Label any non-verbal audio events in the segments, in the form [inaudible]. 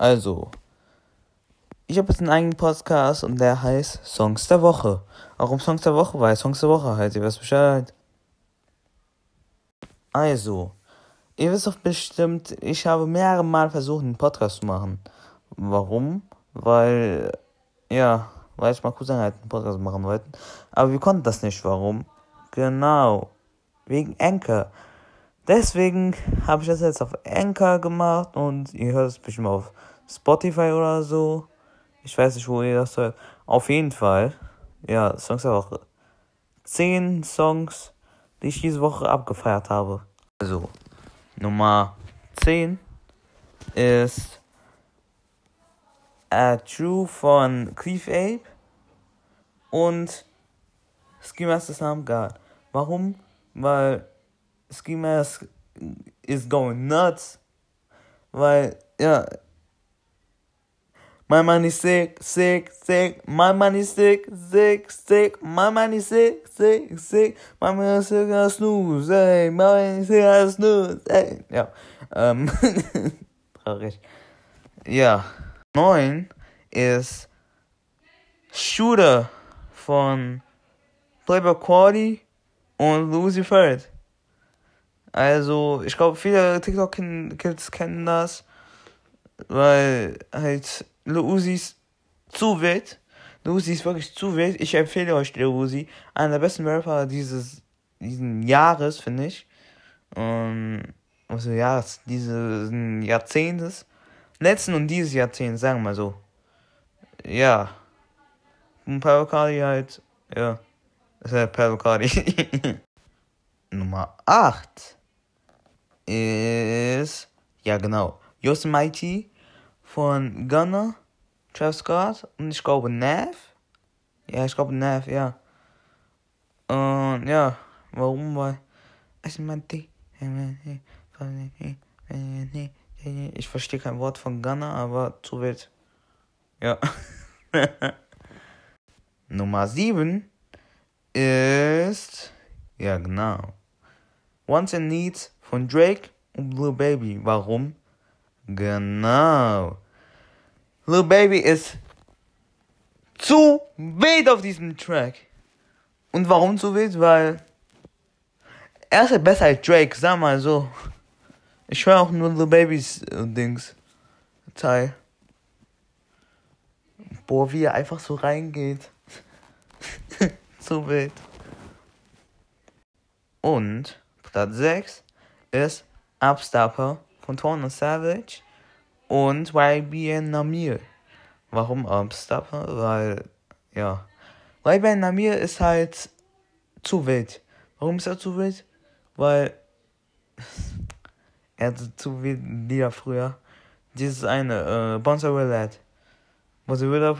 Also, ich habe jetzt einen eigenen Podcast und der heißt Songs der Woche. Warum Songs der Woche? Weil Songs der Woche halt, ihr wisst Bescheid. Also, ihr wisst doch bestimmt, ich habe mehrere Mal versucht, einen Podcast zu machen. Warum? Weil, ja, weil ich mal Cousin halt einen Podcast machen wollte. Aber wir konnten das nicht. Warum? Genau. Wegen Anchor. Deswegen habe ich das jetzt auf Anchor gemacht und ihr hört es bestimmt auf Spotify oder so. Ich weiß nicht, wo ihr das hört. Auf jeden Fall. Ja, Songs der Woche. Zehn Songs, die ich diese Woche abgefeiert habe. Also, Nummer 10 ist A True von Cleve Ape und Ski Sam God. Warum? Weil Ski Mask is going nuts. Weil, ja, My money sick, sick, sick. My money sick, sick, sick. My money sick, sick, sick. My money sick as snooze, ey. My money sick as snooze, ey. Ja, ähm, [laughs] traurig. Ja, neun ist Shooter von Playboy Quality und Lucy Ferd. Also, ich glaube, viele TikTok-Kids kennen das, weil halt Lil Uzi ist zu wild. Lil Uzi ist wirklich zu wild. Ich empfehle euch Lil Uzi. Einer der besten Rapper dieses diesen Jahres, finde ich. Und, also Jahres, dieses Jahrzehntes. Letzten und dieses Jahrzehnt, sagen wir mal so. Ja. Und Paolo Cardi halt, ja. Das ist halt Paolo Cardi. [laughs] Nummer 8 ist, ja genau, Yosemite von Gunner, Travis Scott und ich glaube Nav. Ja, ich glaube Nav, ja. Und ja, warum? Weil ich verstehe kein Wort von Gunner, aber zu wild. Ja. [laughs] Nummer 7 ist. Ja, genau. Once in Needs von Drake und Blue Baby. Warum? Genau. Lil Baby ist zu wild auf diesem Track. Und warum zu wild? Weil er ist besser als Drake, sag mal so. Ich höre auch nur Lil Babys äh, Dings. Teil. Boah, wie er einfach so reingeht. [laughs] zu wild. Und Platz 6 ist Upstopper von Torno Savage und YBN Namir. Warum Upstopper? Weil, ja. YBN Namir ist halt zu wild. Warum ist er zu wild? Weil [laughs] er hatte zu wild Lieder früher. Dieses eine, äh, Bonser Willard. Was ich will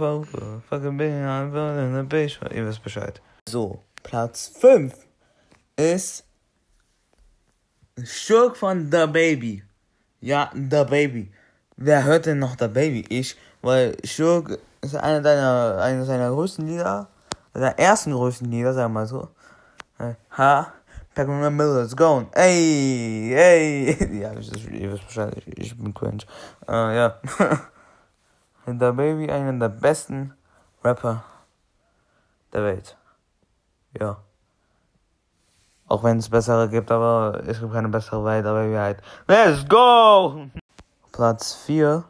fucking bin, in the bitch. Ihr wisst Bescheid. So, Platz 5 ist Schurk von The Baby. Ja, The Baby. Wer hört denn noch The Baby? Ich, weil Schurk ist einer deiner, einer seiner größten Lieder, seiner ersten größten Lieder, sagen wir mal so. Ha, pack me my let's go. Ey, ey. [laughs] Ja, ich, ihr wisst Bescheid, ich, ich bin cringe. Uh, ja. [laughs] The Baby, einer der besten Rapper der Welt. Ja. Auch wenn es bessere gibt, aber es gibt keine bessere Welt, aber wir halt. Let's go! Platz 4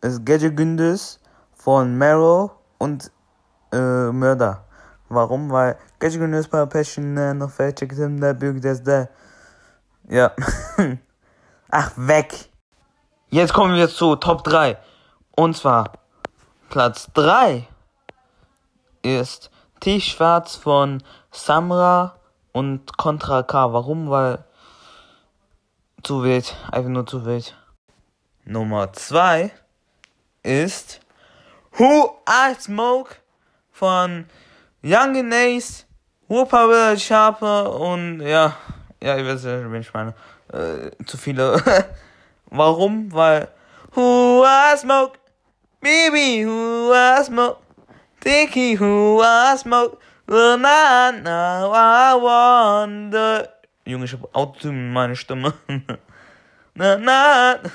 ist Gece Gündüz von Mero und äh, Mörder. Warum? Weil Gece Gündüz bei Passion sind, der Bürger des der. Ja. [laughs] Ach, weg! Jetzt kommen wir zu Top 3. Und zwar Platz 3 ist Tischschwarz von Samra und Contra K. Warum? Weil zu wild. Einfach nur zu wild. Nummer 2 ist Who I Smoke von Young Nace, Whooper Will Sharper und ja, ja, ihr wisst ja, wen ich meine. Äh, zu viele. [laughs] Warum? Weil Who I Smoke, Baby, Who I Smoke, Dicky, Who I Smoke, Well, now, now I wonder. Junge, ich hab Autotune in meiner Stimme. [laughs] na, na. [laughs]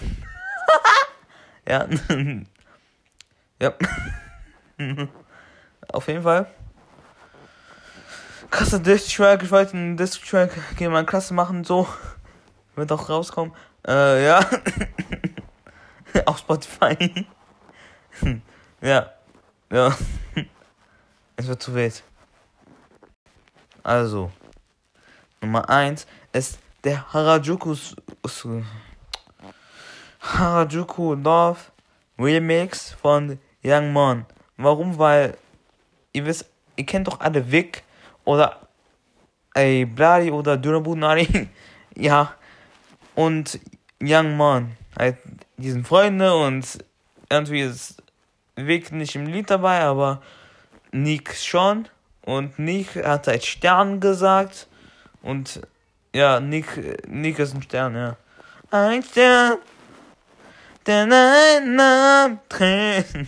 Ja. [laughs] ja. Auf jeden Fall. Krasser Distrack. Ich wollte einen Distrack gegen meine Klasse machen, so. Wird auch rauskommen. Äh, ja. Auf Spotify. ja. Ja. Es wird zu wild. Also. Nummer 1 ist der Harajuku Harajuku Love Remix von Young Mon. Warum? Weil ihr wisst, ihr kennt doch alle Vic oder ey, Bladi oder Dürabunari. [laughs] ja. Und Young Mon. Halt, die sind Freunde und irgendwie ist Vic nicht im Lied dabei, aber Nick schon. Und Nick hat halt Stern gesagt. Und ja, Nick, Nick ist ein Stern, ja. Ein Stern, der einen Namen trägt. [laughs]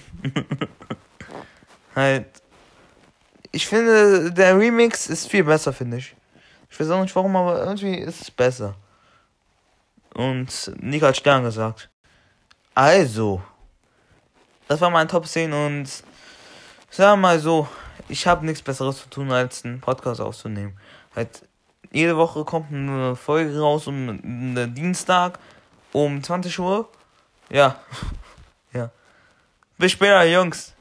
halt. Ich finde, der Remix ist viel besser, finde ich. Ich weiß auch nicht warum, aber irgendwie ist es besser. Und Nick hat Stern gesagt. Also. Das war mein Top 10 und sagen wir mal so, ich habe nichts besseres zu tun, als einen Podcast aufzunehmen. Halt, jede Woche kommt eine Folge raus um äh, Dienstag um 20 Uhr. Ja. [laughs] ja. Bis später, Jungs.